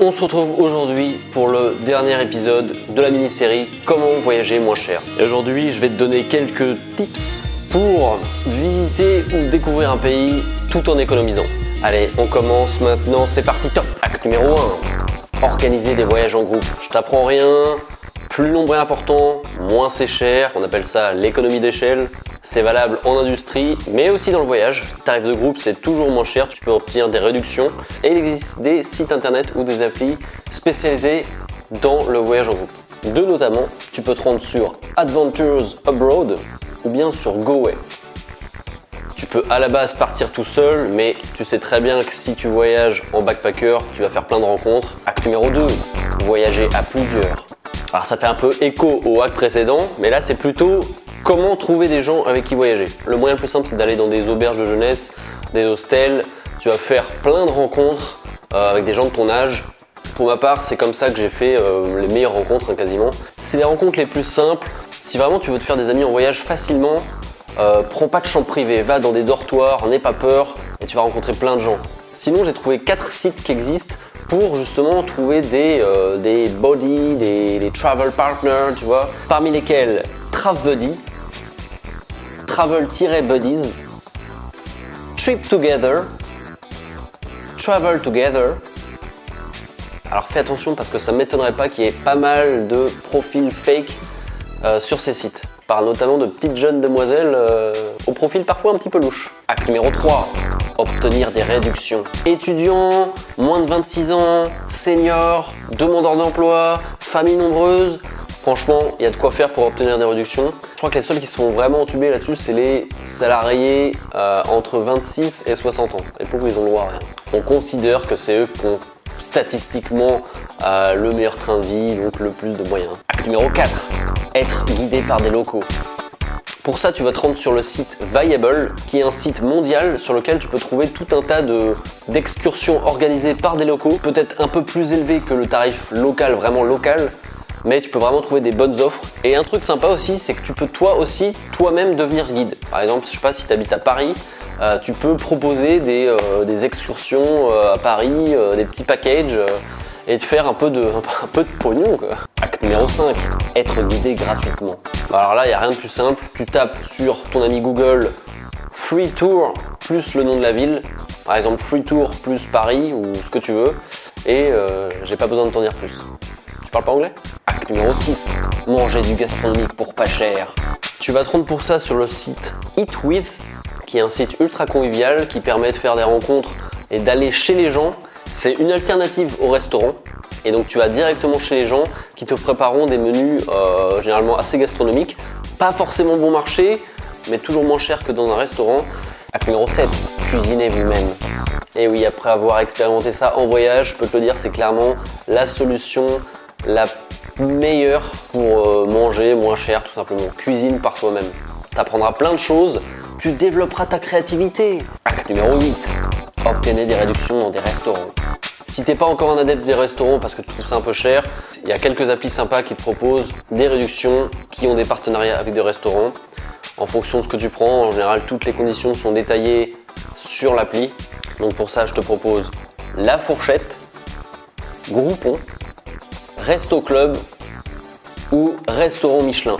On se retrouve aujourd'hui pour le dernier épisode de la mini-série Comment voyager moins cher. Et aujourd'hui, je vais te donner quelques tips pour visiter ou découvrir un pays tout en économisant. Allez, on commence maintenant, c'est parti, top Acte numéro 1. Organiser des voyages en groupe. Je t'apprends rien, plus le nombre est important, moins c'est cher, on appelle ça l'économie d'échelle. C'est valable en industrie, mais aussi dans le voyage. Tarif de groupe, c'est toujours moins cher, tu peux obtenir des réductions. Et il existe des sites internet ou des applis spécialisés dans le voyage en groupe. Deux notamment, tu peux te rendre sur Adventures Abroad ou bien sur GoWay. Tu peux à la base partir tout seul, mais tu sais très bien que si tu voyages en backpacker, tu vas faire plein de rencontres. Acte numéro 2, voyager à plusieurs. Alors ça fait un peu écho au hack précédent, mais là c'est plutôt comment trouver des gens avec qui voyager. Le moyen le plus simple c'est d'aller dans des auberges de jeunesse, des hostels. Tu vas faire plein de rencontres euh, avec des gens de ton âge. Pour ma part, c'est comme ça que j'ai fait euh, les meilleures rencontres hein, quasiment. C'est les rencontres les plus simples. Si vraiment tu veux te faire des amis en voyage facilement, euh, prends pas de chambre privée, va dans des dortoirs, n'aie pas peur et tu vas rencontrer plein de gens. Sinon, j'ai trouvé quatre sites qui existent pour justement trouver des, euh, des body, des, travel partners, tu vois, parmi lesquels TravBuddy, Travel-Buddies, Trip Together, Travel Together. Alors fais attention parce que ça m'étonnerait pas qu'il y ait pas mal de profils fake euh, sur ces sites, par notamment de petites jeunes demoiselles euh, au profil parfois un petit peu louche. Acte numéro 3 obtenir des réductions. Étudiants, moins de 26 ans, seniors, demandeurs d'emploi, famille nombreuse. Franchement, il y a de quoi faire pour obtenir des réductions. Je crois que les seuls qui se font vraiment entuber là-dessus, c'est les salariés euh, entre 26 et 60 ans. Les pauvres, ils ont le droit à rien. On considère que c'est eux qui ont statistiquement euh, le meilleur train de vie, donc le plus de moyens. Acte numéro 4. Être guidé par des locaux. Pour ça, tu vas te rendre sur le site Viable, qui est un site mondial sur lequel tu peux trouver tout un tas d'excursions organisées par des locaux, peut-être un peu plus élevées que le tarif local, vraiment local, mais tu peux vraiment trouver des bonnes offres. Et un truc sympa aussi, c'est que tu peux toi aussi, toi-même devenir guide. Par exemple, je sais pas si tu habites à Paris, euh, tu peux proposer des, euh, excursions euh, à Paris, des petits packages et te faire un peu de, un peu pognon. Quoi. Acte numéro 5, être guidé gratuitement. Alors là, il n'y a rien de plus simple. Tu tapes sur ton ami Google Free Tour plus le nom de la ville. Par exemple, Free Tour plus Paris ou ce que tu veux. Et euh, j'ai pas besoin de t'en dire plus. Tu parles pas anglais? Acte numéro 6, manger du gastronomique pour pas cher. Tu vas te rendre pour ça sur le site Eat With, qui est un site ultra convivial qui permet de faire des rencontres et d'aller chez les gens c'est une alternative au restaurant. Et donc tu vas directement chez les gens qui te prépareront des menus euh, généralement assez gastronomiques. Pas forcément bon marché, mais toujours moins cher que dans un restaurant. Acte numéro 7, cuisiner vous-même. Et oui, après avoir expérimenté ça en voyage, je peux te le dire, c'est clairement la solution la meilleure pour euh, manger moins cher tout simplement. Cuisine par toi-même. Tu apprendras plein de choses, tu développeras ta créativité. Acte numéro 8, des réductions dans des restaurants. Si t'es pas encore un adepte des restaurants parce que tu trouves ça un peu cher, il y a quelques applis sympas qui te proposent des réductions, qui ont des partenariats avec des restaurants. En fonction de ce que tu prends, en général, toutes les conditions sont détaillées sur l'appli. Donc pour ça, je te propose La Fourchette, Groupon, Resto Club ou Restaurant Michelin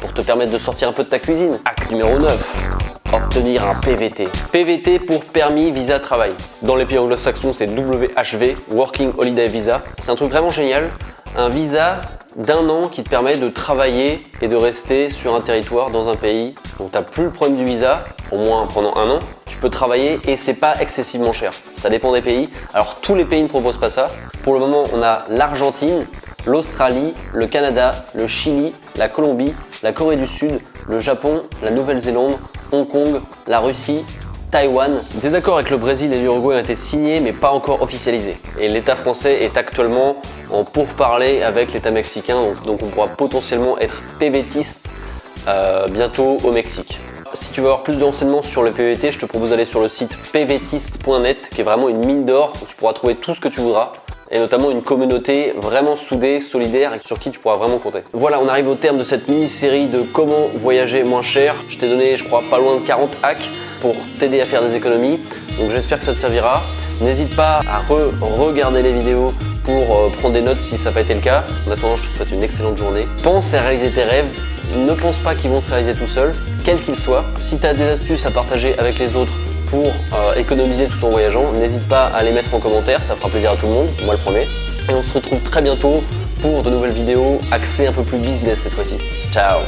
pour te permettre de sortir un peu de ta cuisine. Acte numéro 9 obtenir un PVT. PVT pour permis visa travail. Dans les pays anglo-saxons, c'est WHV, Working Holiday Visa. C'est un truc vraiment génial. Un visa d'un an qui te permet de travailler et de rester sur un territoire dans un pays. Donc tu n'as plus le problème du visa, au moins pendant un an. Tu peux travailler et c'est pas excessivement cher. Ça dépend des pays. Alors tous les pays ne proposent pas ça. Pour le moment, on a l'Argentine, l'Australie, le Canada, le Chili, la Colombie, la Corée du Sud, le Japon, la Nouvelle-Zélande, Hong Kong, la Russie, Taïwan. Des accords avec le Brésil et l'Uruguay ont été signés mais pas encore officialisés. Et l'État français est actuellement en pourparlers avec l'État mexicain, donc, on pourra potentiellement être PVTiste euh, bientôt au Mexique. Si tu veux avoir plus d'enseignements sur le PVT, je te propose d'aller sur le site pvtiste.net qui est vraiment une mine d'or tu pourras trouver tout ce que tu voudras et notamment une communauté vraiment soudée, solidaire sur qui tu pourras vraiment compter. Voilà, on arrive au terme de cette mini-série de comment voyager moins cher. Je t'ai donné, je crois, pas loin de 40 hacks pour t'aider à faire des économies. Donc j'espère que ça te servira. N'hésite pas à re-regarder les vidéos pour euh, prendre des notes si ça n'a pas été le cas. En attendant, je te souhaite une excellente journée. Pense à réaliser tes rêves. Ne pense pas qu'ils vont se réaliser tout seuls, quels qu'ils soient. Si tu as des astuces à partager avec les autres pour euh, économiser tout en voyageant, n'hésite pas à les mettre en commentaire, ça fera plaisir à tout le monde, moi le premier. Et on se retrouve très bientôt pour de nouvelles vidéos axées un peu plus business cette fois-ci. Ciao